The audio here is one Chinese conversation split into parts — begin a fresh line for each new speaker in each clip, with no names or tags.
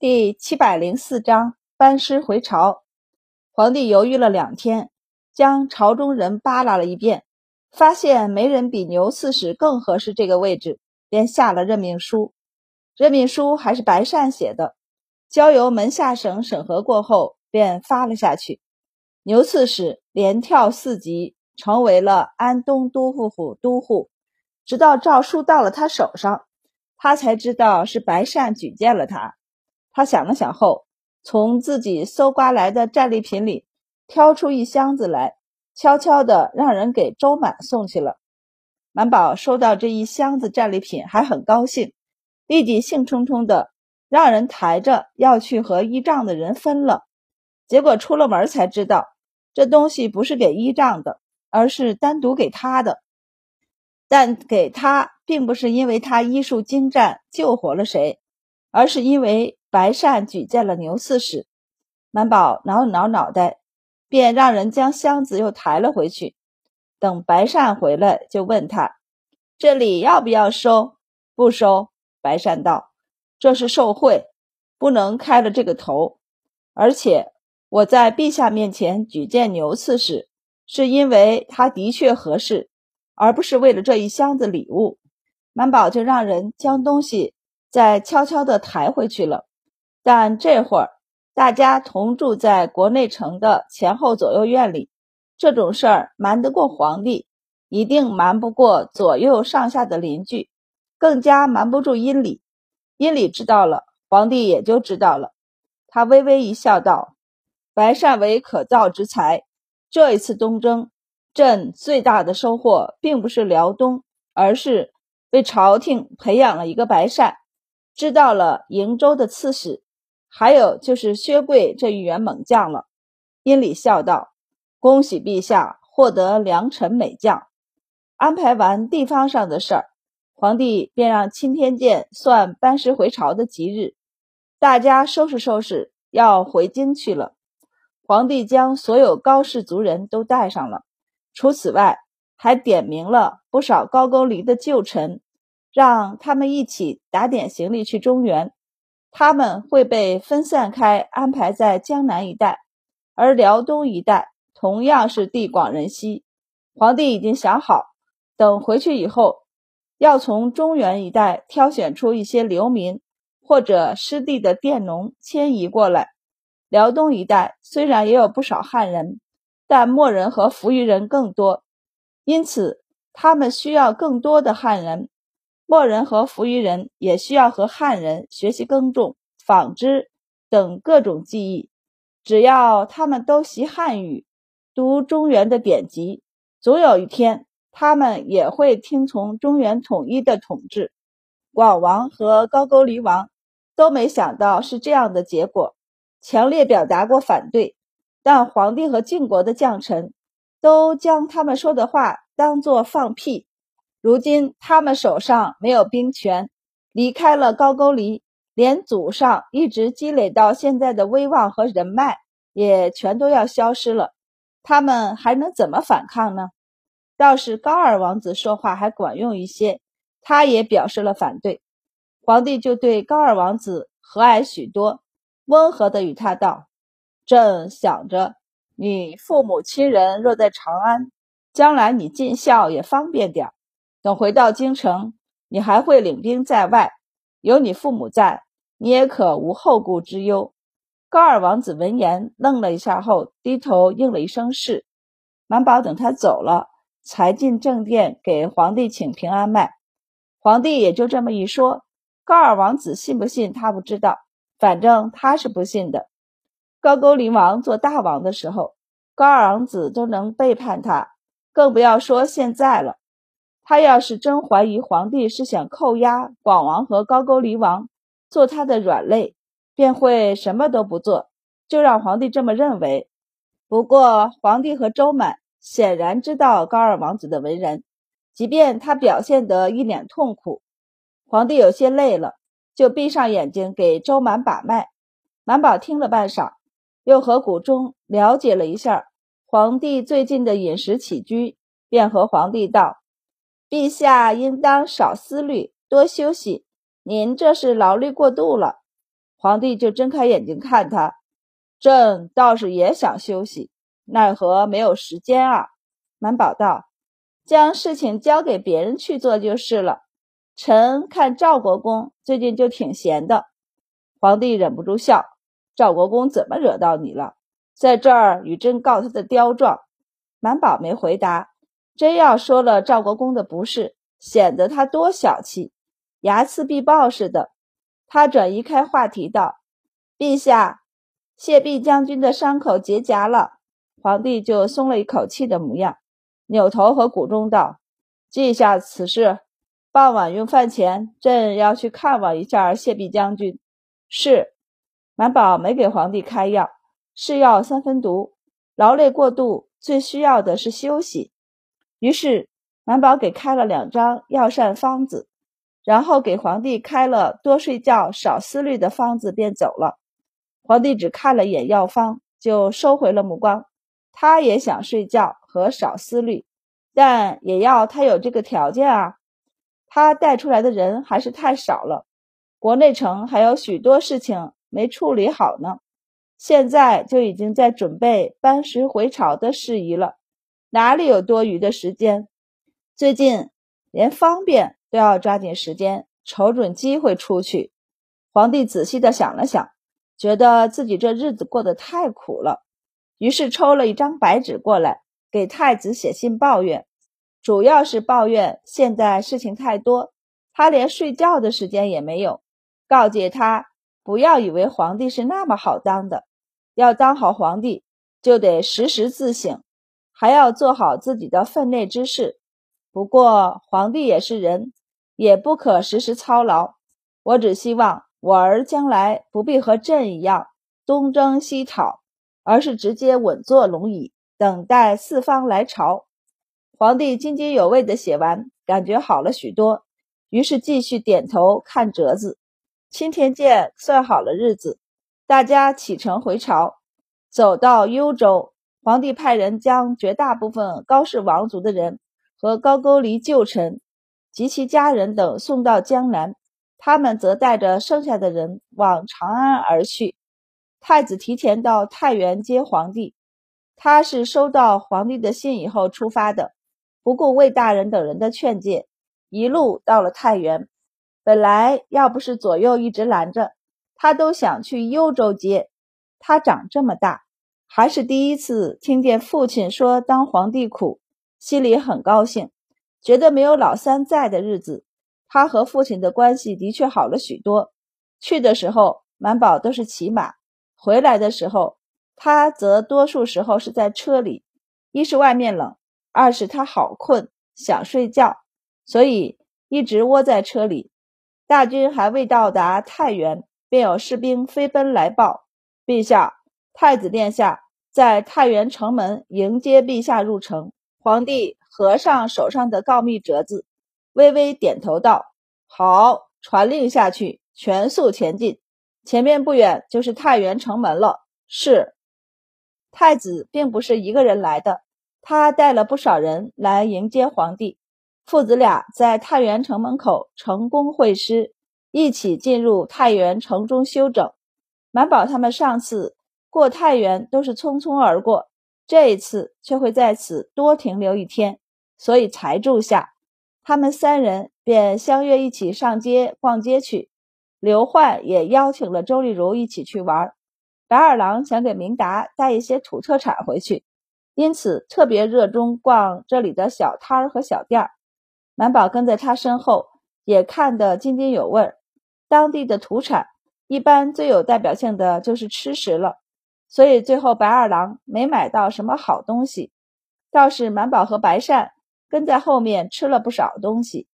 第七百零四章班师回朝。皇帝犹豫了两天，将朝中人扒拉了一遍，发现没人比牛刺史更合适这个位置，便下了任命书。任命书还是白善写的，交由门下省审核过后，便发了下去。牛刺史连跳四级，成为了安东都护府都护，直到诏书到了他手上，他才知道是白善举荐了他。他想了想后，从自己搜刮来的战利品里挑出一箱子来，悄悄地让人给周满送去了。满宝收到这一箱子战利品，还很高兴，立即兴冲冲地让人抬着要去和依仗的人分了。结果出了门才知道，这东西不是给依仗的，而是单独给他的。但给他，并不是因为他医术精湛救活了谁，而是因为。白善举荐了牛刺史，满宝挠了挠脑袋，便让人将箱子又抬了回去。等白善回来，就问他：“这里要不要收？”“不收。”白善道：“这是受贿，不能开了这个头。而且我在陛下面前举荐牛刺史，是因为他的确合适，而不是为了这一箱子礼物。”满宝就让人将东西再悄悄地抬回去了。但这会儿大家同住在国内城的前后左右院里，这种事儿瞒得过皇帝，一定瞒不过左右上下的邻居，更加瞒不住阴里。阴里知道了，皇帝也就知道了。他微微一笑，道：“白善为可造之才，这一次东征，朕最大的收获，并不是辽东，而是为朝廷培养了一个白善，知道了瀛州的刺史。”还有就是薛贵这一员猛将了。殷礼笑道：“恭喜陛下获得良臣美将。”安排完地方上的事儿，皇帝便让钦天监算班师回朝的吉日，大家收拾收拾要回京去了。皇帝将所有高氏族人都带上了，除此外，还点名了不少高句丽的旧臣，让他们一起打点行李去中原。他们会被分散开，安排在江南一带，而辽东一带同样是地广人稀。皇帝已经想好，等回去以后，要从中原一带挑选出一些流民或者失地的佃农迁移过来。辽东一带虽然也有不少汉人，但漠人和扶余人更多，因此他们需要更多的汉人。墨人和扶余人也需要和汉人学习耕种、纺织等各种技艺。只要他们都习汉语、读中原的典籍，总有一天他们也会听从中原统一的统治。广王和高句丽王都没想到是这样的结果，强烈表达过反对。但皇帝和晋国的将臣都将他们说的话当作放屁。如今他们手上没有兵权，离开了高句丽，连祖上一直积累到现在的威望和人脉也全都要消失了，他们还能怎么反抗呢？倒是高二王子说话还管用一些，他也表示了反对。皇帝就对高二王子和蔼许多，温和的与他道：“朕想着，你父母亲人若在长安，将来你尽孝也方便点。”等回到京城，你还会领兵在外，有你父母在，你也可无后顾之忧。高二王子闻言愣了一下，后低头应了一声是。满宝等他走了，才进正殿给皇帝请平安脉。皇帝也就这么一说，高二王子信不信他不知道，反正他是不信的。高句丽王做大王的时候，高二王子都能背叛他，更不要说现在了。他要是真怀疑皇帝是想扣押广王和高句丽王做他的软肋，便会什么都不做，就让皇帝这么认为。不过，皇帝和周满显然知道高二王子的为人，即便他表现得一脸痛苦，皇帝有些累了，就闭上眼睛给周满把脉。满宝听了半晌，又和谷中了解了一下皇帝最近的饮食起居，便和皇帝道。陛下应当少思虑，多休息。您这是劳虑过度了。皇帝就睁开眼睛看他。朕倒是也想休息，奈何没有时间啊。满宝道：“将事情交给别人去做就是了。臣看赵国公最近就挺闲的。”皇帝忍不住笑：“赵国公怎么惹到你了？在这儿与朕告他的刁状。”满宝没回答。真要说了赵国公的不是，显得他多小气，睚眦必报似的。他转移开话题道：“陛下。”谢弼将军的伤口结痂了，皇帝就松了一口气的模样，扭头和谷中道：“记下此事，傍晚用饭前，朕要去看望一下谢弼将军。”是。满宝没给皇帝开药，是药三分毒，劳累过度，最需要的是休息。于是满宝给开了两张药膳方子，然后给皇帝开了多睡觉、少思虑的方子，便走了。皇帝只看了眼药方，就收回了目光。他也想睡觉和少思虑，但也要他有这个条件啊。他带出来的人还是太少了，国内城还有许多事情没处理好呢。现在就已经在准备班师回朝的事宜了，哪里有多余的时间？最近连方便都要抓紧时间，瞅准机会出去。皇帝仔细的想了想。觉得自己这日子过得太苦了，于是抽了一张白纸过来，给太子写信抱怨，主要是抱怨现在事情太多，他连睡觉的时间也没有。告诫他不要以为皇帝是那么好当的，要当好皇帝就得时时自省，还要做好自己的分内之事。不过皇帝也是人，也不可时时操劳。我只希望。我儿将来不必和朕一样东征西讨，而是直接稳坐龙椅，等待四方来朝。皇帝津津有味地写完，感觉好了许多，于是继续点头看折子。青田健算好了日子，大家启程回朝。走到幽州，皇帝派人将绝大部分高氏王族的人和高句丽旧臣及其家人等送到江南。他们则带着剩下的人往长安而去。太子提前到太原接皇帝，他是收到皇帝的信以后出发的，不顾魏大人等人的劝诫，一路到了太原。本来要不是左右一直拦着，他都想去幽州接。他长这么大，还是第一次听见父亲说当皇帝苦，心里很高兴，觉得没有老三在的日子。他和父亲的关系的确好了许多。去的时候，满宝都是骑马；回来的时候，他则多数时候是在车里。一是外面冷，二是他好困，想睡觉，所以一直窝在车里。大军还未到达太原，便有士兵飞奔来报：“陛下，太子殿下在太原城门迎接陛下入城。”皇帝合上手上的告密折子。微微点头道：“好，传令下去，全速前进。前面不远就是太原城门了。”是。太子并不是一个人来的，他带了不少人来迎接皇帝。父子俩在太原城门口成功会师，一起进入太原城中休整。满宝他们上次过太原都是匆匆而过，这一次却会在此多停留一天，所以才住下。他们三人便相约一起上街逛街去。刘焕也邀请了周丽如一起去玩。白二郎想给明达带一些土特产回去，因此特别热衷逛这里的小摊儿和小店儿。满宝跟在他身后，也看得津津有味儿。当地的土产一般最有代表性的就是吃食了，所以最后白二郎没买到什么好东西，倒是满宝和白善。跟在后面吃了不少东西。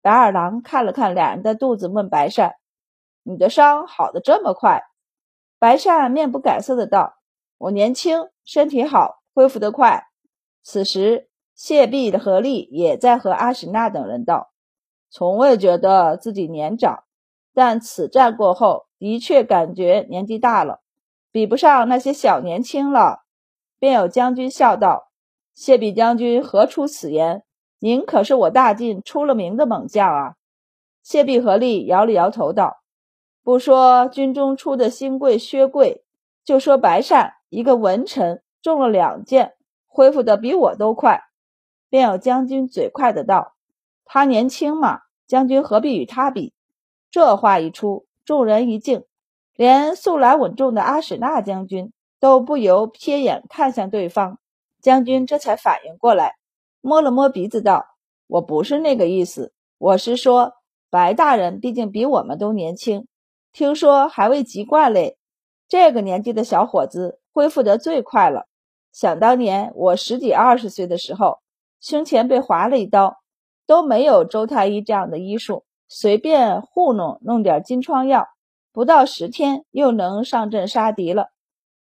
白二郎看了看俩人的肚子，问白善：“你的伤好的这么快？”白善面不改色的道：“我年轻，身体好，恢复得快。”此时，谢弼的何力也在和阿史那等人道：“从未觉得自己年长，但此战过后，的确感觉年纪大了，比不上那些小年轻了。”便有将军笑道。谢弼将军何出此言？您可是我大晋出了名的猛将啊！谢弼合力摇了摇头道：“不说军中出的新贵薛贵，就说白善一个文臣中了两箭，恢复的比我都快。便有将军嘴快的道：“他年轻嘛，将军何必与他比？”这话一出，众人一静，连素来稳重的阿史那将军都不由瞥眼看向对方。将军这才反应过来，摸了摸鼻子道：“我不是那个意思，我是说，白大人毕竟比我们都年轻，听说还未及冠嘞。这个年纪的小伙子恢复得最快了。想当年我十几二十岁的时候。”胸前被划了一刀，都没有周太医这样的医术，随便糊弄弄点金疮药，不到十天又能上阵杀敌了。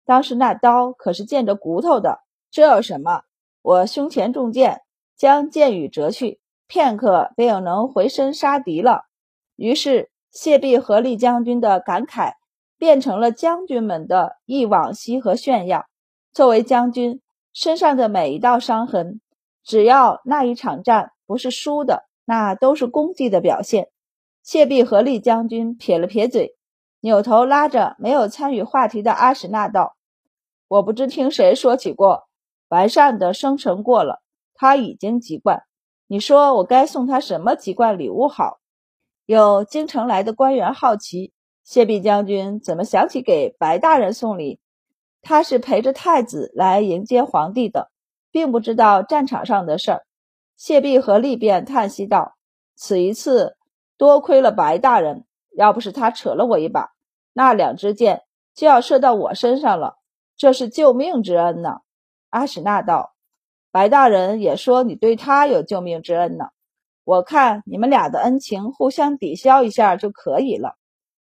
当时那刀可是见着骨头的，这有什么？我胸前中箭，将箭羽折去，片刻便又能回身杀敌了。于是谢必合力将军的感慨变成了将军们的忆往昔和炫耀。作为将军，身上的每一道伤痕。只要那一场战不是输的，那都是功绩的表现。谢必合力将军撇了撇嘴，扭头拉着没有参与话题的阿史那道：“我不知听谁说起过，白善的生辰过了，他已经籍贯。你说我该送他什么籍贯礼物好？”有京城来的官员好奇，谢必将军怎么想起给白大人送礼？他是陪着太子来迎接皇帝的。并不知道战场上的事儿，谢必和利便叹息道：“此一次多亏了白大人，要不是他扯了我一把，那两支箭就要射到我身上了。这是救命之恩呢。”阿史那道：“白大人也说你对他有救命之恩呢。我看你们俩的恩情互相抵消一下就可以了。”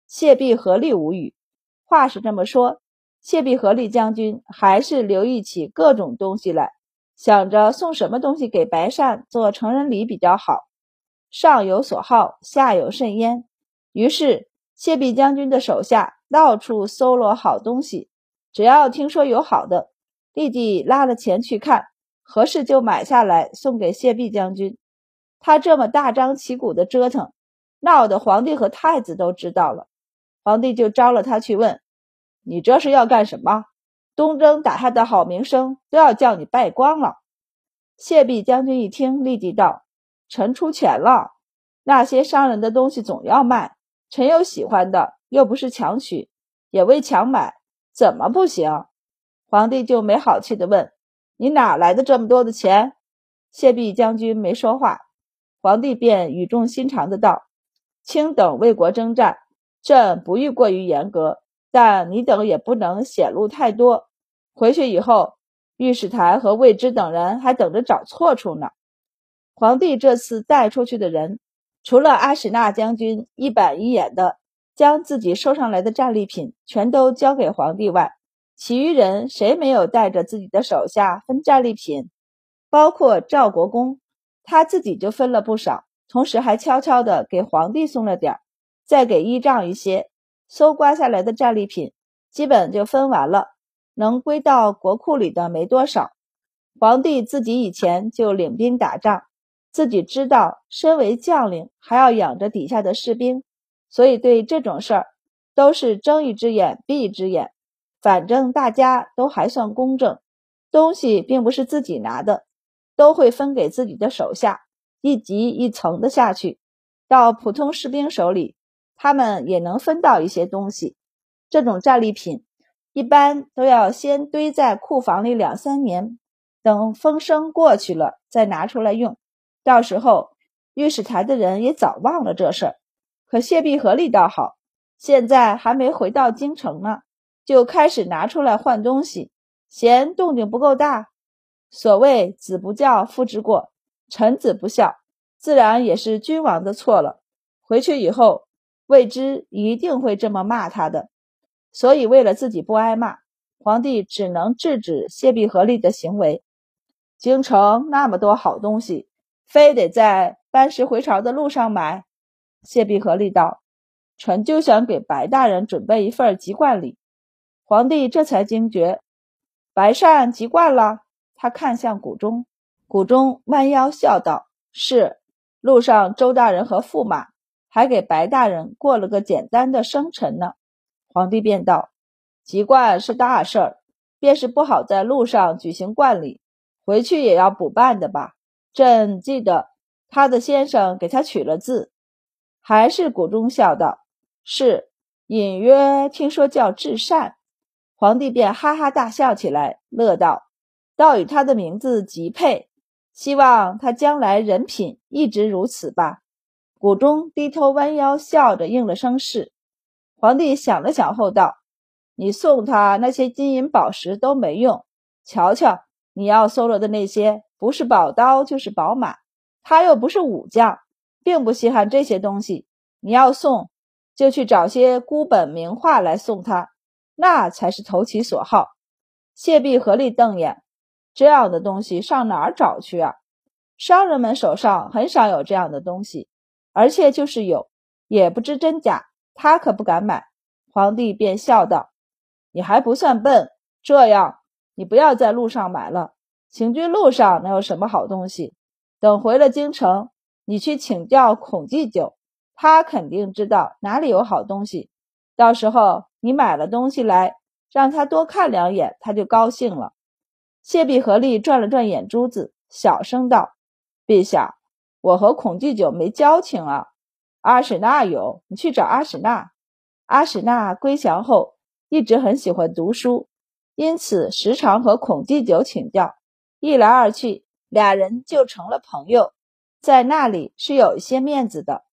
谢必合力无语。话是这么说，谢必合力将军还是留意起各种东西来。想着送什么东西给白善做成人礼比较好，上有所好，下有甚焉。于是谢必将军的手下到处搜罗好东西，只要听说有好的，立即拉了钱去看，合适就买下来送给谢必将军。他这么大张旗鼓的折腾，闹得皇帝和太子都知道了。皇帝就招了他去问：“你这是要干什么？”东征打下的好名声都要叫你败光了。谢必将军一听，立即道：“臣出钱了，那些商人的东西总要卖，臣有喜欢的，又不是强取，也未强买，怎么不行？”皇帝就没好气的问：“你哪来的这么多的钱？”谢必将军没说话，皇帝便语重心长的道：“卿等为国征战，朕不欲过于严格，但你等也不能显露太多。”回去以后，御史台和魏之等人还等着找错处呢。皇帝这次带出去的人，除了阿史那将军一板一眼的将自己收上来的战利品全都交给皇帝外，其余人谁没有带着自己的手下分战利品？包括赵国公，他自己就分了不少，同时还悄悄的给皇帝送了点儿，再给依仗一些。搜刮下来的战利品，基本就分完了。能归到国库里的没多少。皇帝自己以前就领兵打仗，自己知道身为将领还要养着底下的士兵，所以对这种事儿都是睁一只眼闭一只眼。反正大家都还算公正，东西并不是自己拿的，都会分给自己的手下，一级一层的下去。到普通士兵手里，他们也能分到一些东西。这种战利品。一般都要先堆在库房里两三年，等风声过去了再拿出来用。到时候御史台的人也早忘了这事儿。可谢必合力倒好，现在还没回到京城呢，就开始拿出来换东西，嫌动静不够大。所谓子不教，父之过；臣子不孝，自然也是君王的错了。回去以后，未知一定会这么骂他的。所以，为了自己不挨骂，皇帝只能制止谢必合力的行为。京城那么多好东西，非得在班师回朝的路上买？谢必合力道：“臣就想给白大人准备一份籍贯礼。”皇帝这才惊觉，白善籍贯了。他看向谷中，谷中弯腰笑道：“是，路上周大人和驸马还给白大人过了个简单的生辰呢。皇帝便道：“籍贯是大事儿，便是不好在路上举行冠礼，回去也要补办的吧？朕记得他的先生给他取了字。”还是谷中笑道：“是，隐约听说叫至善。”皇帝便哈哈大笑起来，乐道：“倒与他的名字极配，希望他将来人品一直如此吧。”谷中低头弯腰笑着应了声是。皇帝想了想后道：“你送他那些金银宝石都没用，瞧瞧你要搜罗的那些，不是宝刀就是宝马，他又不是武将，并不稀罕这些东西。你要送，就去找些孤本名画来送他。”那才是投其所好。谢必合力瞪眼，这样的东西上哪儿找去啊？商人们手上很少有这样的东西，而且就是有，也不知真假。他可不敢买。皇帝便笑道：“你还不算笨，这样你不要在路上买了。行军路上能有什么好东西？等回了京城，你去请教孔祭酒，他肯定知道哪里有好东西。到时候。”你买了东西来，让他多看两眼，他就高兴了。谢必合力转了转眼珠子，小声道：“陛下，我和孔祭酒没交情啊。阿史那有，你去找阿史那。阿史那归降后，一直很喜欢读书，因此时常和孔继酒请教。一来二去，俩人就成了朋友，在那里是有一些面子的。”